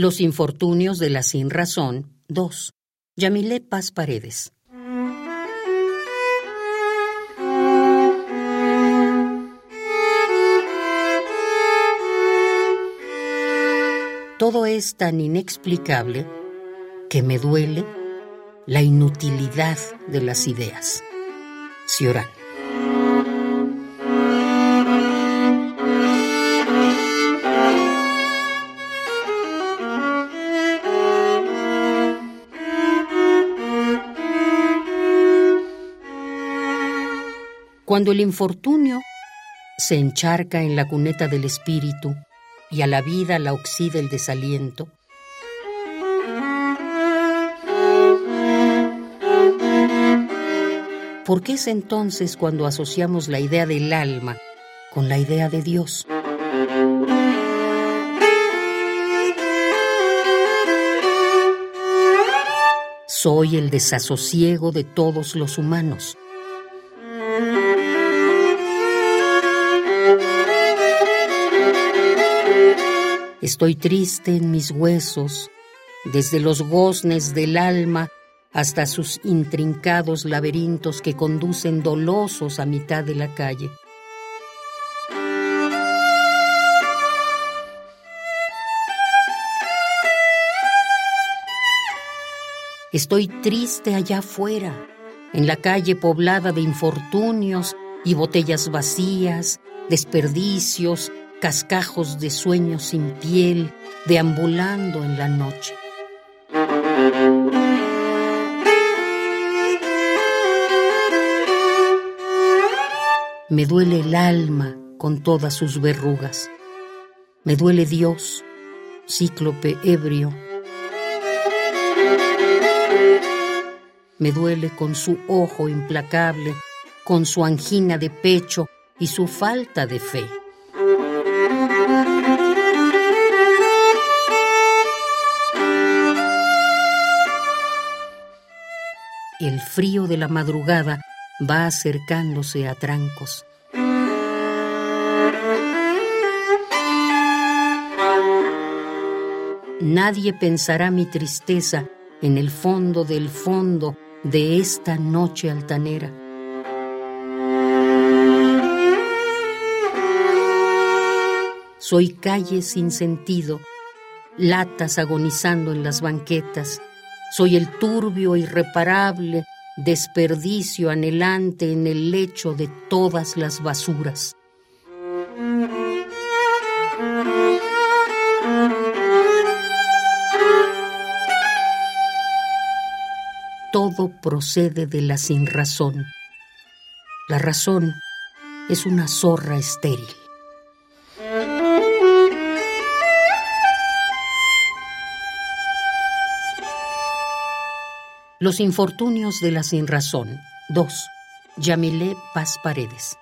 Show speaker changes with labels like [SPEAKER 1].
[SPEAKER 1] Los infortunios de la sin razón 2. Yamilé Paz Paredes. Todo es tan inexplicable que me duele la inutilidad de las ideas. Ciorán. Cuando el infortunio se encharca en la cuneta del espíritu y a la vida la oxida el desaliento, ¿por qué es entonces cuando asociamos la idea del alma con la idea de Dios? Soy el desasosiego de todos los humanos Estoy triste en mis huesos, desde los goznes del alma hasta sus intrincados laberintos que conducen dolosos a mitad de la calle. Estoy triste allá afuera, en la calle poblada de infortunios y botellas vacías, desperdicios, cascajos de sueños sin piel, deambulando en la noche. Me duele el alma con todas sus verrugas. Me duele Dios, cíclope ebrio. Me duele con su ojo implacable, con su angina de pecho y su falta de fe. El frío de la madrugada va acercándose a trancos. Nadie pensará mi tristeza en el fondo del fondo de esta noche altanera. Soy calle sin sentido, latas agonizando en las banquetas, soy el turbio, irreparable desperdicio anhelante en el lecho de todas las basuras. Todo procede de la sinrazón. La razón es una zorra estéril. Los infortunios de la sinrazón. 2. Yamilé Paz Paredes.